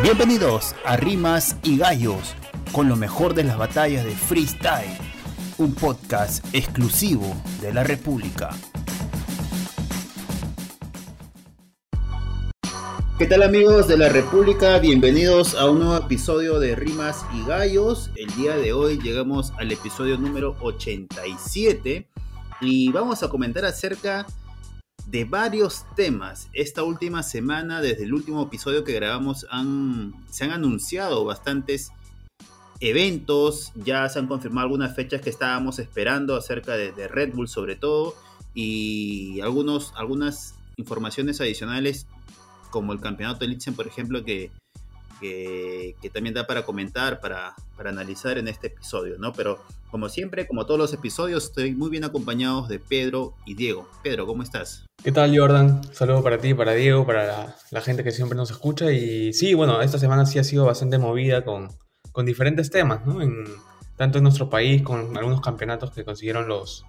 Bienvenidos a Rimas y Gallos, con lo mejor de las batallas de freestyle, un podcast exclusivo de la República. ¿Qué tal amigos de la República? Bienvenidos a un nuevo episodio de Rimas y Gallos. El día de hoy llegamos al episodio número 87 y vamos a comentar acerca varios temas. Esta última semana, desde el último episodio que grabamos, se han anunciado bastantes eventos, ya se han confirmado algunas fechas que estábamos esperando acerca de, de Red Bull sobre todo y algunos, algunas informaciones adicionales como el campeonato de por ejemplo, que, que, también da para comentar, para, para, analizar en este episodio, ¿no? Pero como siempre, como todos los episodios, estoy muy bien acompañados de Pedro y Diego. Pedro, ¿cómo estás? ¿Qué tal, Jordan? Un saludo para ti, para Diego, para la, gente que siempre nos escucha. Y sí, bueno, esta semana sí ha sido bastante movida con, con diferentes temas, ¿no? En, tanto en nuestro país, con algunos campeonatos que consiguieron los,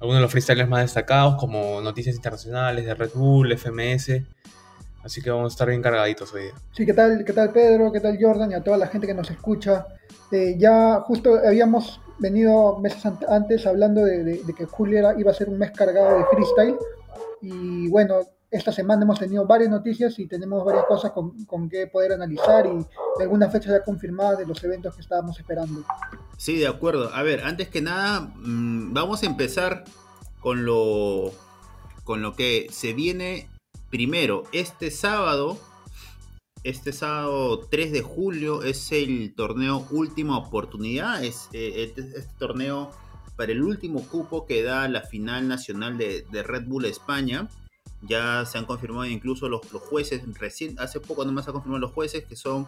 algunos de los freestylers más destacados, como noticias internacionales de Red Bull, FMS, Así que vamos a estar bien cargaditos hoy día. Sí, ¿qué tal, qué tal Pedro? ¿Qué tal Jordan? Y a toda la gente que nos escucha. Eh, ya justo habíamos venido meses antes hablando de, que julio iba a ser un mes cargado de freestyle. Y bueno, esta semana hemos tenido varias noticias y tenemos varias cosas con, con que poder analizar y algunas fechas ya confirmadas de los eventos que estábamos esperando. Sí, de acuerdo. A ver, antes que nada, mm, vamos a empezar con lo, con lo que se viene Primero, este sábado, este sábado 3 de julio es el torneo Última Oportunidad. Es eh, este, este, torneo para el último cupo que da la final nacional de, Red Bull España. Ya se han confirmado incluso los, jueces, recién, hace poco nomás se han confirmado los jueces que son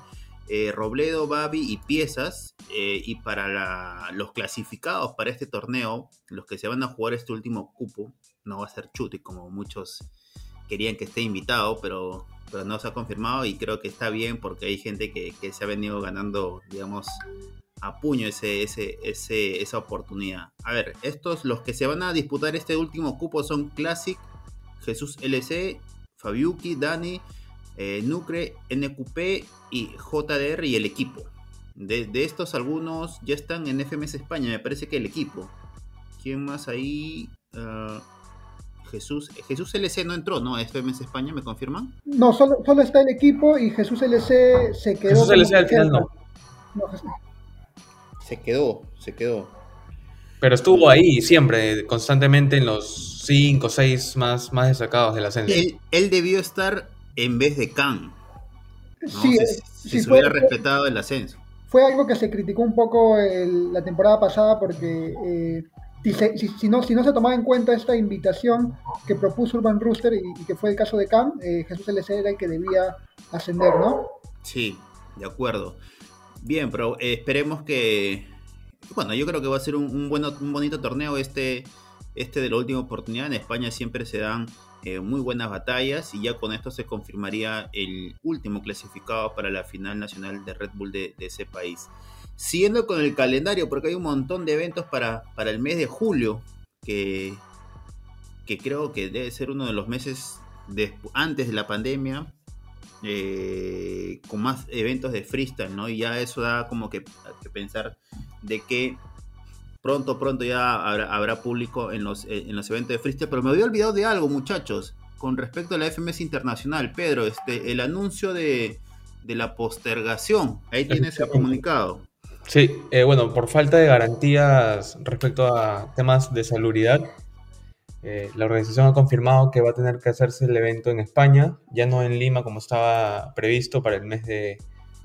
eh, Robledo, Babi y Piezas. Eh, y para los clasificados para este torneo, los que se van a jugar este último cupo, no va a ser Chuti como muchos querían que esté invitado, pero, pero no se ha confirmado y creo que está bien porque hay gente que, se ha venido ganando, digamos, a puño ese, ese, ese, esa oportunidad. A ver, estos, los que se van a disputar este último cupo son Classic, Jesús LC, Fabiuki, Dani, eh, Nucre, NQP y JDR y el equipo. De, estos algunos ya están en FMS España, me parece que el equipo. ¿Quién más ahí? Ah, Jesús, Jesús LC no entró, ¿no? FMS España, ¿me confirman? No, solo, solo está el equipo y Jesús LC se quedó. Jesús LC al final no. Se quedó, se quedó. Pero estuvo ahí siempre, constantemente en los 5 o 6 más, más destacados del ascenso. Él, debió estar en vez de Khan. Sí, si, se hubiera respetado el ascenso. Fue algo que se criticó un poco la temporada pasada porque eh, si, no, se tomaba en cuenta esta invitación que propuso Urban Rooster y, que fue el caso de Cam, eh, Jesús LC era el que debía ascender, ¿no? Sí, de acuerdo. Bien, pero eh, esperemos que. Bueno, yo creo que va a ser un, bueno, un bonito torneo este, este de la última oportunidad. En España siempre se dan eh, muy buenas batallas y ya con esto se confirmaría el último clasificado para la final nacional de Red Bull de ese país. Siguiendo con el calendario, porque hay un montón de eventos para, para el mes de julio, que, que creo que debe ser uno de los meses antes de la pandemia, eh, con más eventos de freestyle, ¿no? Y ya eso da como que, pensar de que pronto, pronto ya habrá, público en los, en los eventos de freestyle. Pero me había olvidado de algo, muchachos, con respecto a la FMS Internacional. Pedro, este, el anuncio de, de la postergación, ahí tienes el comunicado. Sí, eh, bueno, por falta de garantías respecto a temas de salubridad, eh, la organización ha confirmado que va a tener que hacerse el evento en España, ya no en Lima como estaba previsto para el mes de...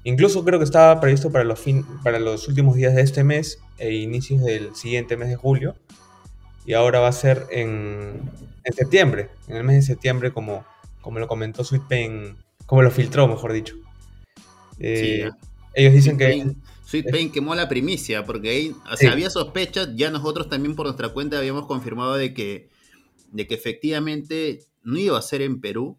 Incluso creo que estaba previsto para los, fin, para los últimos días de este mes e inicios del siguiente mes de julio. Y ahora va a ser en, en septiembre, en el mes de septiembre como, como lo comentó Sweet Pain, como lo filtró, mejor dicho. Eh, ellos dicen que... Sweet Pain quemó la primicia, porque ahí, había sospechas, ya nosotros también por nuestra cuenta habíamos confirmado de que, de que efectivamente no iba a ser en Perú.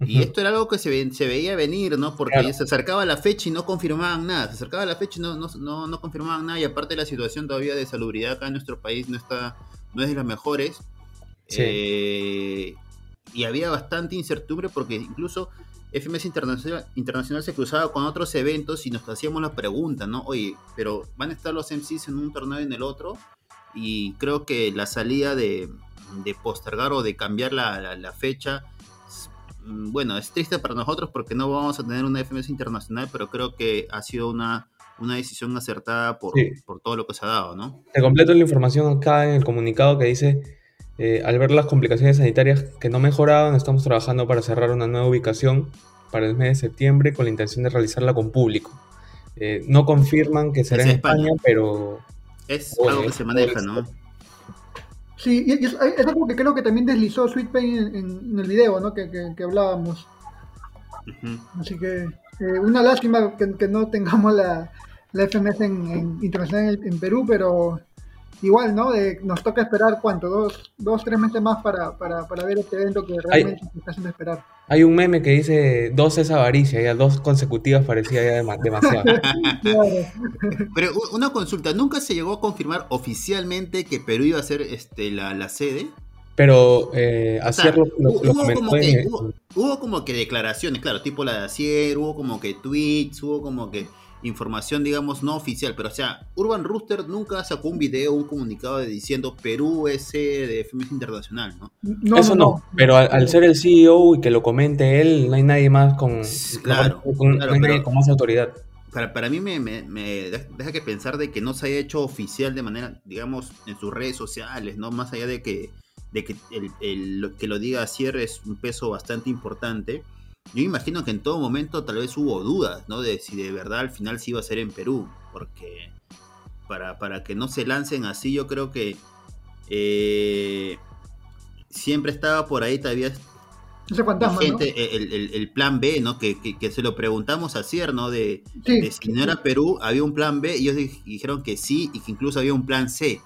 Y esto era algo que se, se veía venir, ¿no? Porque se acercaba la fecha y no confirmaban nada. Se acercaba la fecha y no, no, no, confirmaban nada. Y aparte la situación todavía de salubridad acá en nuestro país no está, no es de las mejores. Eh, y había bastante incertidumbre porque incluso FMS Internacional, Internacional se cruzaba con otros eventos y nos hacíamos la pregunta, ¿no? Oye, pero ¿van a estar los MCs en un torneo y en el otro? Y creo que la salida de, de postergar o de cambiar la, la, fecha, mm, bueno, es triste para nosotros porque no vamos a tener una FMS Internacional, pero creo que ha sido una, una decisión acertada por, por todo lo que se ha dado, ¿no? Te completo la información acá en el comunicado que dice eh, al ver las complicaciones sanitarias que no mejoraban, estamos trabajando para cerrar una nueva ubicación para el mes de septiembre con la intención de realizarla con público. Eh, no confirman que será en España, pero... Es algo que se maneja, ¿no? Sí, y es, algo que creo que también deslizó Sweet Pain en, el video, ¿no? Que, hablábamos. Así que eh, una lástima que, no tengamos la, la FMS en, internacional en, Perú, pero igual, ¿no? nos toca esperar cuánto, dos, dos tres meses más para, para, para ver este evento que realmente se está haciendo esperar. Hay un meme que dice dos es avaricia, ya dos consecutivas parecía ya demasiado. Pero una consulta, ¿nunca se llegó a confirmar oficialmente que Perú iba a ser este, la, la sede? Pero eh, hubo, como que, hubo, como que declaraciones, claro, tipo la de Acier, hubo como que tweets, hubo como que información, digamos, no oficial, pero o sea, Urban Rooster nunca sacó un video, un comunicado de diciendo Perú es de FMS Internacional, ¿no? Eso no, pero al, ser el CEO y que lo comente él, no hay nadie más con, claro, con, más autoridad. Para, para mí me, me, deja que pensar de que no se haya hecho oficial de manera, digamos, en sus redes sociales, ¿no? Más allá de que, de que el, el, que lo diga cierre es un peso bastante importante yo imagino que en todo momento tal vez hubo dudas, ¿no? De si de verdad al final se iba a ser en Perú, porque para, para que no se lancen así, yo creo que eh, siempre estaba por ahí todavía ese fantasma, gente, el, plan B, ¿no? Que, se lo preguntamos a Cier, ¿no? De, si no era Perú, había un plan B, y ellos dijeron que sí, y que incluso había un plan C,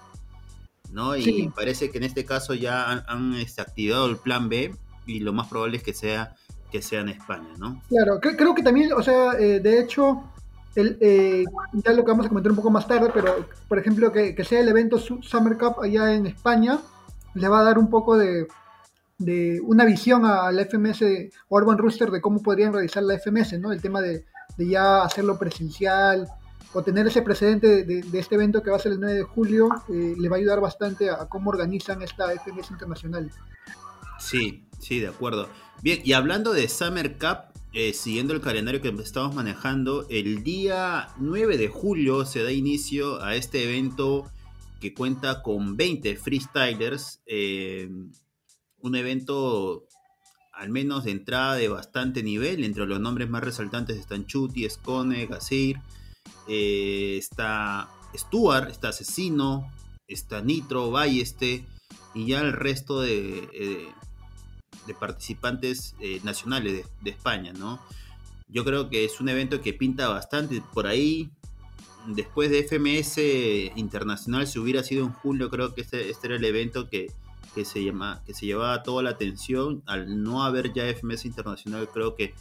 ¿no? Y parece que en este caso ya han, han este, activado el plan B, y lo más probable es que sea que sea en España, ¿no? Claro, creo que también, o sea, eh, de hecho, el, eh, ya lo que vamos a comentar un poco más tarde, pero por ejemplo, que, sea el evento Summer Cup allá en España, le va a dar un poco de, una visión a la FMS Urban Rooster de cómo podrían realizar la FMS, ¿no? El tema de, ya hacerlo presencial o tener ese precedente de, este evento que va a ser el 9 de julio, eh, le va a ayudar bastante a, a, cómo organizan esta FMS internacional. Sí, sí, de acuerdo. Bien, y hablando de Summer Cup, eh, siguiendo el calendario que estamos manejando, el día 9 de julio se da inicio a este evento que cuenta con 20 freestylers. Eh, un evento al menos de entrada de bastante nivel. Entre los nombres más resaltantes están Chuti, Scone, Gasir, eh, está Stuart, está Asesino, está Nitro, Balleste y ya el resto de, de participantes eh, nacionales de, España, ¿no? Yo creo que es un evento que pinta bastante por ahí. Después de FMS Internacional, si hubiera sido en julio, creo que este, este era el evento que, se llama, que se llevaba toda la atención. Al no haber ya FMS Internacional, creo que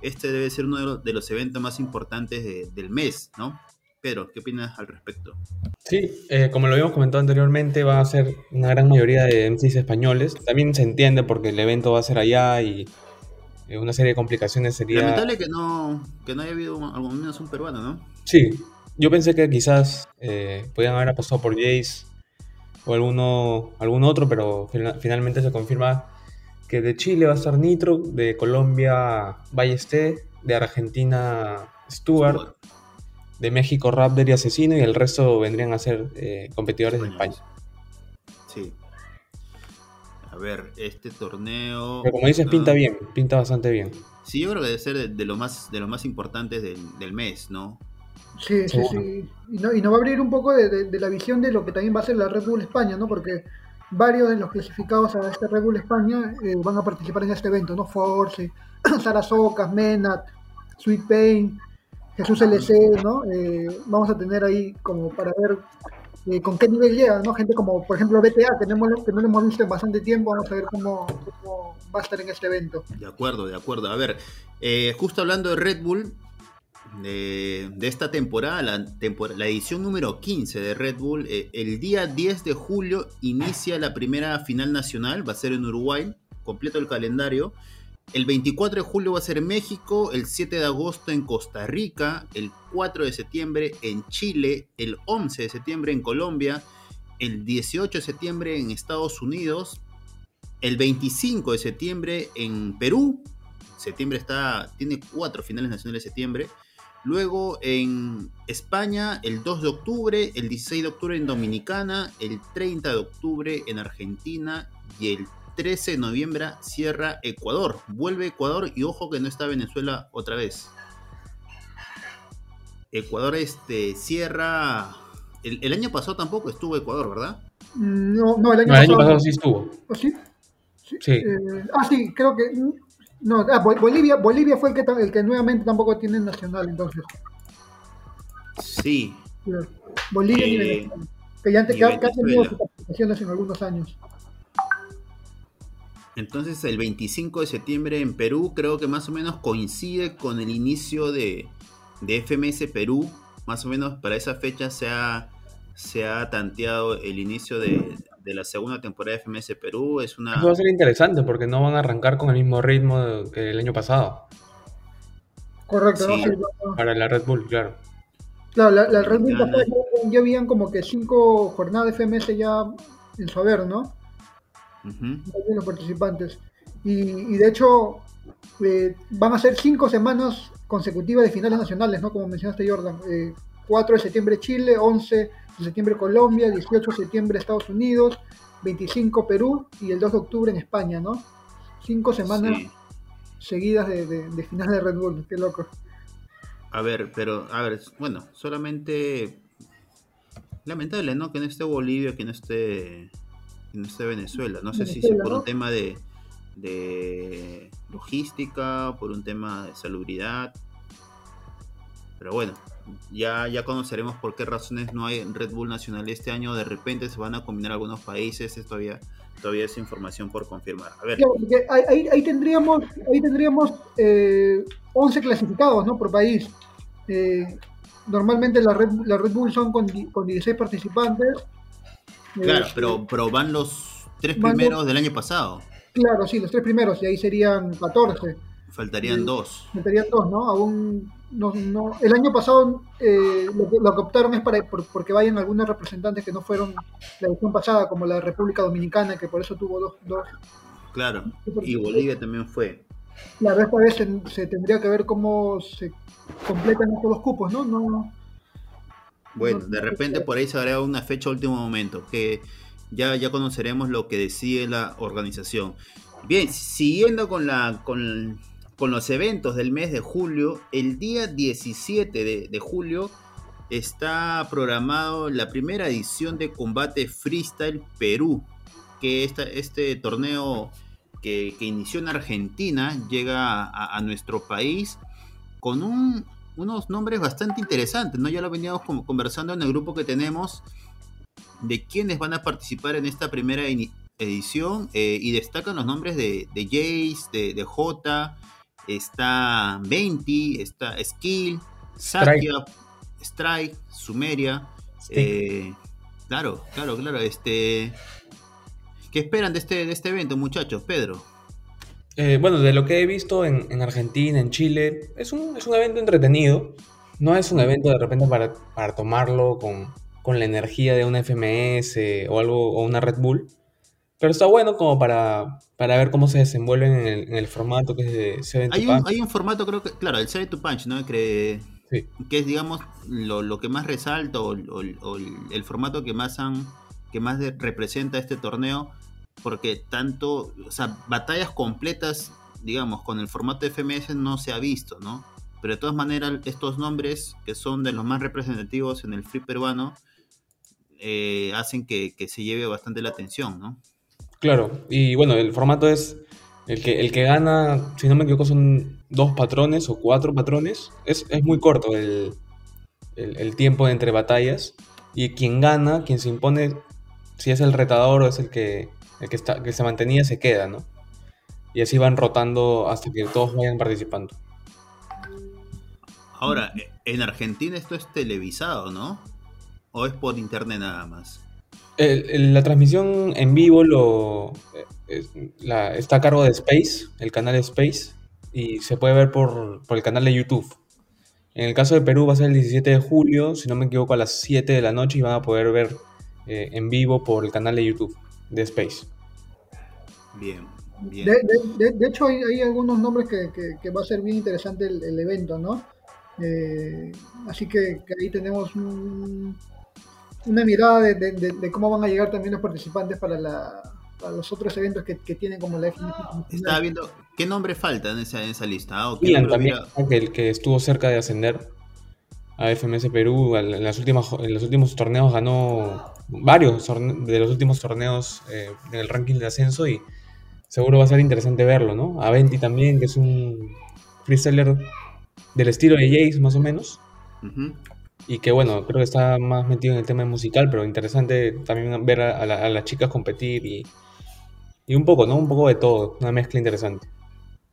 este debe ser uno de los, eventos más importantes del mes, ¿no? Pedro, ¿qué opinas al respecto? Sí, eh, como lo habíamos comentado anteriormente, va a ser una gran mayoría de MCs españoles. También se entiende porque el evento va a ser allá y eh, una serie de complicaciones sería... Lamentable que no, que no haya habido algo menos un peruano, ¿no? Sí, yo pensé que quizás eh, podían haber apostado por Jace o alguno, algún otro, pero finalmente se confirma que de Chile va a estar Nitro, de Colombia Ballesté, de Argentina Stuart de México Raptor y Asesino y el resto vendrían a ser eh, competidores de España. Sí. A ver, este torneo. Pero como dices, pinta bien, pinta bastante bien. Sí, yo creo que debe ser de, lo más de los más importantes del, mes, ¿no? Sí, sí, sí. Y, no, nos va a abrir un poco de, la visión de lo que también va a ser la Red Bull España, ¿no? Porque varios de los clasificados a este Red Bull España eh, van a participar en este evento, ¿no? Force, Sara Socas, Menat, Sweet Pain, Jesús LC, ¿no? Eh, vamos a tener ahí como para ver eh, con qué nivel llega, ¿no? Gente como, por ejemplo, BTA, que no, que no lo hemos visto en bastante tiempo, vamos a ver cómo, va a estar en este evento. De acuerdo, de acuerdo. A ver, eh, justo hablando de Red Bull, de, esta temporada, la, la, edición número 15 de Red Bull, el día 10 de julio inicia la primera final nacional, va a ser en Uruguay, completo el calendario. El 24 de julio va a ser México, el 7 de agosto en Costa Rica, el 4 de septiembre en Chile, el 11 de septiembre en Colombia, el 18 de septiembre en Estados Unidos, el 25 de septiembre en Perú, septiembre está, tiene cuatro finales nacionales de septiembre, luego en España el 2 de octubre, el 16 de octubre en Dominicana, el 30 de octubre en Argentina y el 13 de noviembre cierra Ecuador. Vuelve Ecuador y ojo que no está Venezuela otra vez. Ecuador este, cierra. El, año pasado tampoco estuvo Ecuador, ¿verdad? No, no, el año, pasado, sí estuvo. ¿Oh, ¿Sí? Sí. Eh, ah, sí, creo que. No, ah, Bolivia, Bolivia fue el que, el que nuevamente tampoco tiene nacional, entonces. Sí. Bolivia y eh, Venezuela. Que ya antes que, ha tenido sus participaciones en algunos años. Entonces el 25 de septiembre en Perú creo que más o menos coincide con el inicio de, FMS Perú. Más o menos para esa fecha se ha, se ha tanteado el inicio de, la segunda temporada de FMS Perú. Es una... Eso va a ser interesante porque no van a arrancar con el mismo ritmo que el año pasado. Correcto, Para la Red Bull, claro. Claro, la, Red Bull ya, habían como que cinco jornadas de FMS ya en su ¿no? los participantes. Y, de hecho, eh, van a ser cinco semanas consecutivas de finales nacionales, ¿no? Como mencionaste, Jordan. 4 eh, de septiembre Chile, 11 de septiembre Colombia, 18 de septiembre Estados Unidos, 25 Perú y el 2 de octubre en España, ¿no? Cinco semanas seguidas de, de, finales de Red Bull, qué loco. A ver, pero, a ver, bueno, solamente lamentable, ¿no? Que no esté Bolivia, que no esté no Venezuela. No sé si es por un tema de, de logística, por un tema de salubridad. Pero bueno, ya, ya conoceremos por qué razones no hay Red Bull Nacional este año. De repente se van a combinar algunos países. Esto todavía, todavía es información por confirmar. A ver. ahí, tendríamos, ahí tendríamos eh, 11 clasificados ¿no? por país. Eh, normalmente la Red, la Red Bull son con, con 16 participantes Claro, pero, pero van los tres primeros del año pasado. Claro, sí, los tres primeros, y ahí serían 14. Faltarían dos. Faltarían dos, ¿no? Aún no, no. El año pasado eh, lo, que, lo, que, optaron es para porque vayan algunos representantes que no fueron la edición pasada, como la República Dominicana, que por eso tuvo dos. dos claro, y Bolivia también fue. La esta vez se, se, tendría que ver cómo se completan estos dos cupos, ¿no? No, bueno, de repente por ahí se hará una fecha último momento, que ya, ya conoceremos lo que decide la organización. Bien, siguiendo con, la, con, los eventos del mes de julio, el día 17 de, julio está programado la primera edición de Combate Freestyle Perú, que este torneo que, inició en Argentina llega a nuestro país con un unos nombres bastante interesantes, ¿no? Ya lo veníamos como conversando en el grupo que tenemos de quienes van a participar en esta primera edición eh, y destacan los nombres de, de Jace, de, de J, está Venti, está Skill, Satya, Strike, Sumeria. Eh, claro, claro, claro. Este, ¿Qué esperan de este, de este evento, muchachos? Pedro. Eh, bueno, de lo que he visto en, Argentina, en Chile, es un, evento entretenido. No es un evento de repente para, tomarlo con, la energía de una FMS o algo, o una Red Bull. Pero está bueno como para, para ver cómo se desenvuelven en el, formato que es de hay un, Hay un formato, creo que, claro, el Seven to Punch, ¿no? Que, que es, digamos, lo, que más resalta o, el formato que más, han, que más representa este torneo porque tanto, o sea, batallas completas, digamos, con el formato de FMS no se ha visto, ¿no? Pero de todas maneras, estos nombres, que son de los más representativos en el free peruano, eh, hacen que, se lleve bastante la atención, ¿no? Claro, y bueno, el formato es el que, el que gana, si no me equivoco, son dos patrones o cuatro patrones. Es, muy corto el, el, tiempo entre batallas. Y quien gana, quien se impone, si es el retador o es el que, el que, está, que se mantenía se queda, ¿no? Y así van rotando hasta que todos vayan participando. Ahora, en Argentina esto es televisado, ¿no? ¿O es por internet nada más? la transmisión en vivo lo, eh, está a cargo de Space, el canal Space, y se puede ver por, el canal de YouTube. En el caso de Perú va a ser el 17 de julio, si no me equivoco, a las 7 de la noche y van a poder ver eh, en vivo por el canal de YouTube de Space. Bien, bien. De, hecho, hay, algunos nombres que, va a ser bien interesante el, evento, ¿no? Eh, así que, ahí tenemos una mirada de, cómo van a llegar también los participantes para, los otros eventos que, tienen como la FMS. Estaba viendo, ¿qué nombre falta en esa, en esa lista? Ah, también, que, el que estuvo cerca de ascender a FMS Perú, en, las últimas, en los últimos torneos ganó varios de los últimos torneos eh, en el ranking de ascenso y seguro va a ser interesante verlo, ¿no? A Venti también, que es un freestyler del estilo de Jace, más o menos. Y que bueno, creo que está más metido en el tema musical, pero interesante también ver a, las chicas competir y, y, un poco, ¿no? Un poco de todo, una mezcla interesante.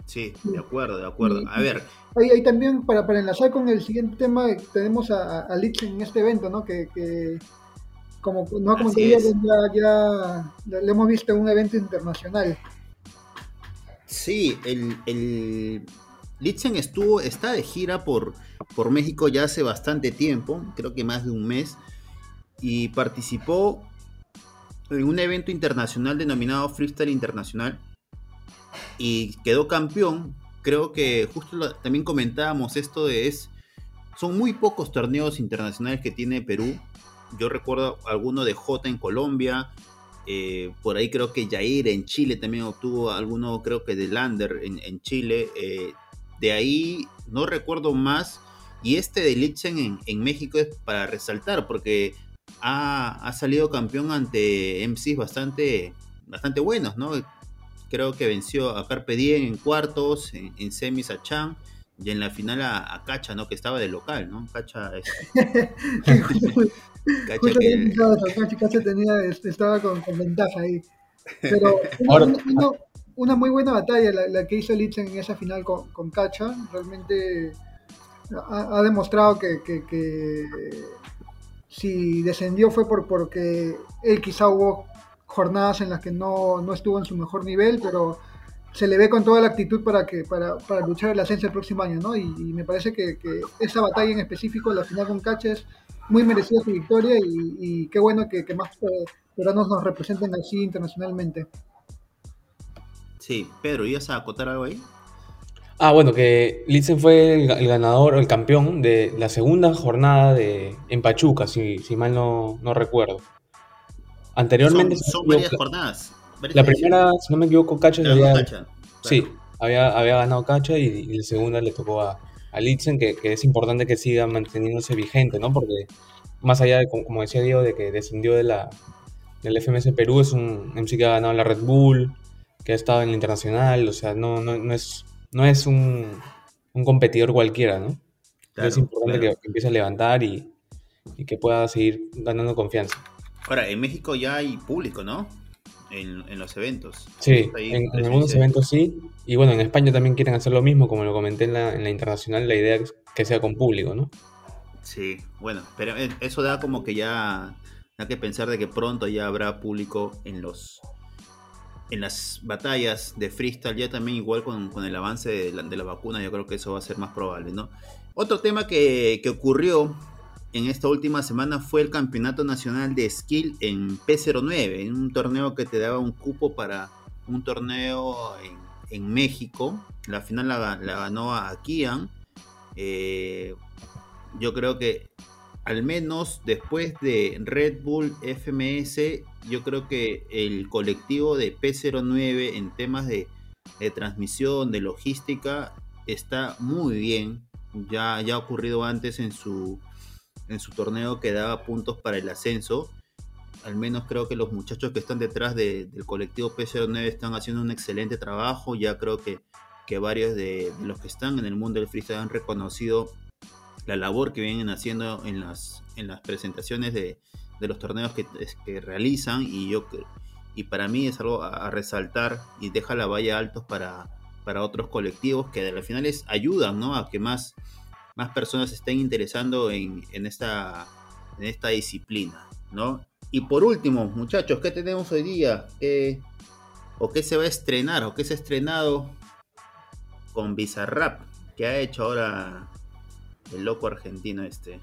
Sí, de acuerdo, de acuerdo. A ver. Ahí, también, para, para enlazar con el siguiente tema, tenemos a, a en este evento, ¿no? Que, como no como ya, ya, le hemos visto en un evento internacional. Sí, el, el Litzen estuvo, está de gira por, por México ya hace bastante tiempo, creo que más de un mes, y participó en un evento internacional denominado Freestyle Internacional y quedó campeón. Creo que justo también comentábamos esto de es, son muy pocos torneos internacionales que tiene Perú. Yo recuerdo alguno de J en Colombia, eh, por ahí creo que Jair en Chile también obtuvo alguno, creo que de Lander en, Chile. Eh, de ahí no recuerdo más. Y este de Litzen en, México es para resaltar porque ha, salido campeón ante MCs bastante, bastante buenos, ¿no? Creo que venció a Carpe Diem en cuartos, en, semis a Chan y en la final a, Cacha, ¿no? Que estaba de local, ¿no? Cacha es... Cacha, tenía, estaba con, ventaja ahí. Pero una, muy buena batalla la, que hizo Litzen en esa final con, con Cacha. Realmente ha, demostrado que, que, si descendió fue por, porque él quizá hubo jornadas en las que no, no, estuvo en su mejor nivel, pero se le ve con toda la actitud para que para, para luchar el ascenso el próximo año, ¿no? Y, me parece que, esa batalla en específico, la final con Cacha, es muy merecida su victoria y, qué bueno que, más eh, peruanos nos representen así internacionalmente. Sí, Pedro, ¿ibas a acotar algo ahí? Ah, bueno, que Litzen fue el, ganador, el campeón de la segunda jornada de, en Pachuca, si, si mal no, no recuerdo. Anteriormente. Son, varias jornadas. la primera, si no me equivoco, Cacha, había, sí, había, había ganado Cacha y, la segunda le tocó a, a Litzen, que, que, es importante que siga manteniéndose vigente, ¿no? Porque más allá de, como decía Diego, de que descendió de la, del FMS Perú, es un MC que ha ganado la Red Bull, que ha estado en la internacional, o sea, no, no, no es no es un, competidor cualquiera, ¿no? es importante que, empiece a levantar y, que pueda seguir ganando confianza. Ahora, en México ya hay público, ¿no? En, los eventos. Sí, en, algunos eventos sí. Y bueno, en España también quieren hacer lo mismo, como lo comenté en la, en la internacional, la idea es que sea con público, ¿no? Sí, bueno, pero e, eso da como que ya hay que pensar de que pronto ya habrá público en los en las batallas de freestyle, ya también igual con, el avance de la, vacuna, yo creo que eso va a ser más probable, ¿no? Otro tema que, ocurrió en esta última semana fue el Campeonato Nacional de Skill en P09, en un torneo que te daba un cupo para un torneo en, México. La final la, ganó a Kian. Eh, yo creo que al menos después de Red Bull FMS, yo creo que el colectivo de P09 en temas de, transmisión, de logística, está muy bien. Ya, ya ha ocurrido antes en su, en su torneo que daba puntos para el ascenso. Al menos creo que los muchachos que están detrás del colectivo P09 están haciendo un excelente trabajo. Ya creo que, que varios de, de los que están en el mundo del freestyle han reconocido la labor que vienen haciendo en las, en las presentaciones de, los torneos que, realizan y yo y para mí es algo a, resaltar y deja la valla altos para, para otros colectivos que al final ayudan ¿no? a que más, más personas estén interesando en, esta, en esta disciplina. ¿no? Y por último, muchachos, ¿qué tenemos hoy día? Eh, ¿O qué se va a estrenar? ¿O qué se ha estrenado con Bizarrap? ¿Qué ha hecho ahora el loco argentino este?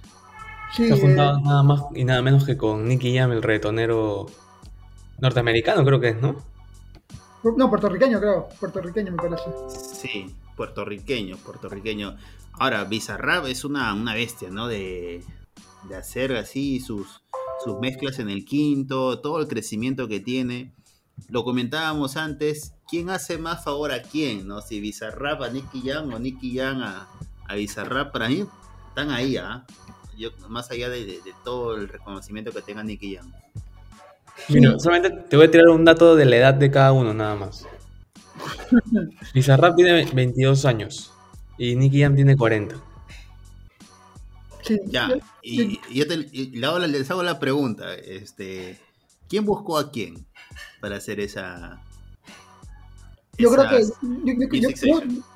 Sí, se ha juntado eh, nada más y nada menos que con Nicky Jam, el retonero norteamericano, creo que es, ¿no? No, puertorriqueño, creo. Puertorriqueño, me parece. Sí, puertorriqueño, puertorriqueño. Ahora, Bizarrap es una, una bestia, ¿no? De, de hacer así sus, sus mezclas en el quinto, todo el crecimiento que tiene. Lo comentábamos antes, ¿quién hace más favor a quién? ¿no? Si Bizarrap a Nicky Jam o Nicky Jam a, a Bizarrap, para mí están ahí, ¿ah? más allá de, todo el reconocimiento que tenga Nicky Jam. Mira, solamente te voy a tirar un dato de la edad de cada uno, nada más. Bizarrap tiene 22 años y Nicky Jam tiene 40. Ya, y, yo te, les hago la pregunta, este, ¿quién buscó a quién para hacer esa... Yo creo que,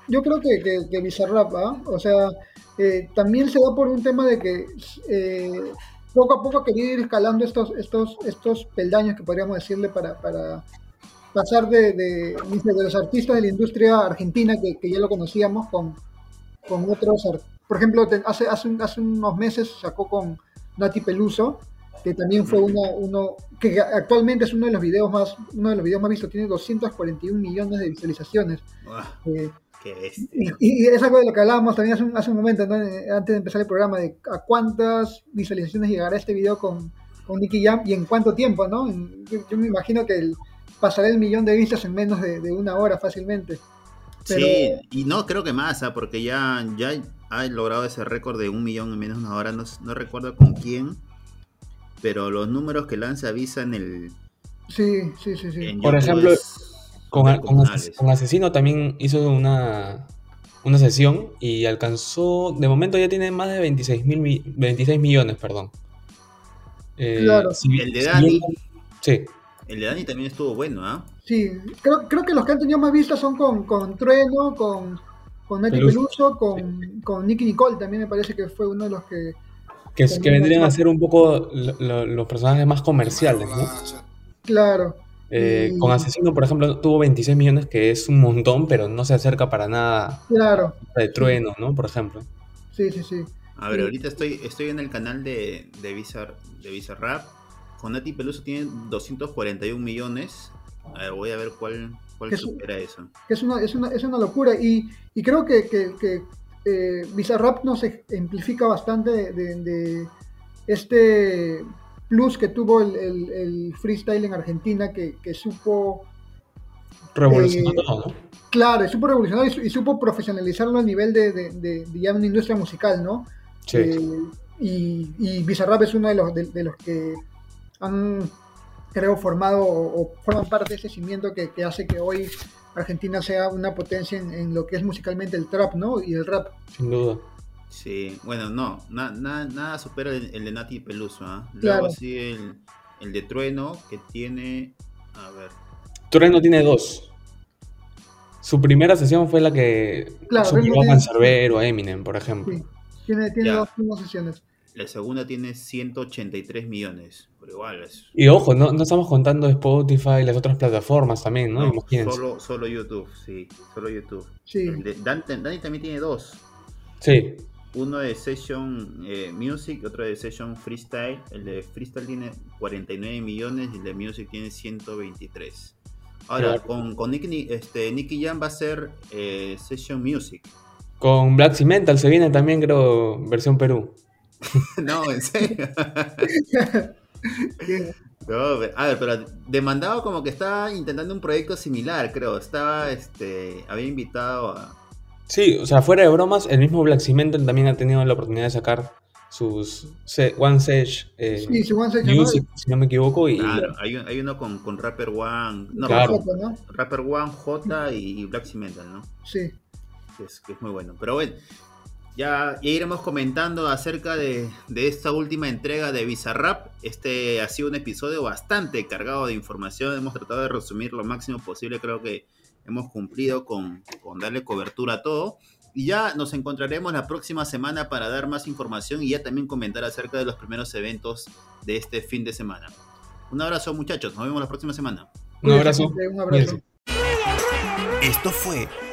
yo, creo que, que, Bizarrap, ¿ah? o sea, eh, también se da por un tema de que eh, poco a poco ha querido ir escalando estos, estos, estos peldaños que podríamos decirle para, para pasar de, de, de, los artistas de la industria argentina que, que ya lo conocíamos con, con otros por ejemplo, hace, hace, hace, unos meses sacó con Nati Peluso, que también fue uno, que actualmente es uno de los videos más, uno de los videos más vistos, tiene 241 millones de visualizaciones. Eh, y, es algo de lo que hablábamos también hace un, hace un momento, antes de empezar el programa, de a cuántas visualizaciones llegará este video con, con Nicky Jam y en cuánto tiempo, ¿no? Yo, me imagino que el, pasará el millón de vistas en menos de, una hora fácilmente. Sí, y no creo que más, ¿ah? porque ya, ya ha logrado ese récord de un millón en menos de una hora. No, recuerdo con quién, pero los números que lanza avisan el. Sí, sí, sí. sí. Por ejemplo, con, Asesino también hizo una, una sesión y alcanzó. De momento ya tiene más de 26, mil, 26 millones, perdón. Eh, claro. el de Dani. sí. El de Dani también estuvo bueno, ¿ah? Sí, creo, creo que los que han tenido más vistas son con, con Trueno, con con Nati Peluso, con, con Nicky Nicole también me parece que fue uno de los que... Que, que vendrían a ser un poco los personajes más comerciales, ¿no? Claro. Eh, con Asesino, por ejemplo, tuvo 26 millones, que es un montón, pero no se acerca para nada claro. de Trueno, ¿no? Por ejemplo. Sí, sí, sí. A ver, ahorita estoy, estoy en el canal de, de, Visa, de Rap. Con Nati Peluso tiene 241 millones. A ver, voy a ver cuál, ¿Cuál supera eso? es una, es una, es una locura y, y creo que, que, que eh, Bizarrap nos ejemplifica bastante de, este plus que tuvo el, el, freestyle en Argentina que, que supo... Revolucionar eh, todo, Claro, supo revolucionar y, supo profesionalizarlo a nivel de, de, ya una industria musical, ¿no? Sí. Eh, y, y Bizarrap es uno de los, de, los que han creo, formado o, forman parte de ese cimiento que, hace que hoy Argentina sea una potencia en, lo que es musicalmente el trap, ¿no? Y el rap. Sin duda. Sí, bueno, no, nada supera el, de Nati Peluso, ¿ah? Luego así el, el, de Trueno, que tiene, a ver. Trueno tiene dos. Su primera sesión fue la que claro, subió a Cancerbero, a Eminem, por ejemplo. Sí, tiene, tiene dos, dos sesiones. La segunda tiene 183 millones, pero igual es... Y ojo, no, no estamos contando Spotify y las otras plataformas también, ¿no? solo, solo YouTube, sí, solo YouTube. Sí. Dani, también tiene dos. Sí. Uno de Session eh, Music, otro de Session Freestyle. El de Freestyle tiene 49 millones y el de Music tiene 123. Ahora, con, con Nicky, este, Nicky Jam va a ser eh, Session Music. Con Black Cimental se viene también, creo, versión Perú. no, en serio. a ver, pero demandado como que estaba intentando un proyecto similar, creo. Estaba, este, había invitado a... Sí, o sea, fuera de bromas, el mismo Black Cement también ha tenido la oportunidad de sacar sus One Sage, eh, sí, su One Music, si no me equivoco. Y... Claro, hay, hay uno con, con, Rapper One, no, claro. Rapper, One, J y Black Cement, ¿no? Sí. Que es, que es muy bueno. Pero bueno, ya, iremos comentando acerca de, esta última entrega de Bizarrap. Este ha sido un episodio bastante cargado de información. Hemos tratado de resumir lo máximo posible. Creo que hemos cumplido con, darle cobertura a todo. Y ya nos encontraremos la próxima semana para dar más información y ya también comentar acerca de los primeros eventos de este fin de semana. Un abrazo muchachos, nos vemos la próxima semana. Un abrazo. Un abrazo. Esto fue